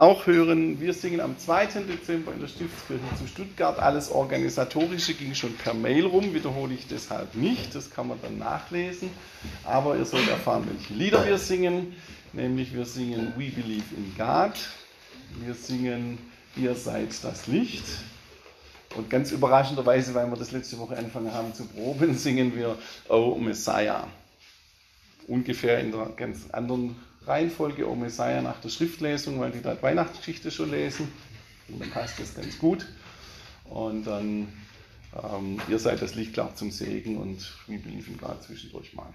auch hören. Wir singen am 2. Dezember in der Stiftskirche zu Stuttgart. Alles Organisatorische ging schon per Mail rum, wiederhole ich deshalb nicht. Das kann man dann nachlesen. Aber ihr sollt erfahren, welche Lieder wir singen. Nämlich wir singen We Believe in God. Wir singen Ihr seid das Licht. Und ganz überraschenderweise, weil wir das letzte Woche angefangen haben zu proben, singen wir Oh Messiah. Ungefähr in der ganz anderen Reihenfolge O Messiah nach der Schriftlesung, weil die da Weihnachtsgeschichte schon lesen. Und dann passt das ganz gut. Und dann, ähm, ihr seid das Licht klar zum Segen und We Believe in God zwischendurch mal.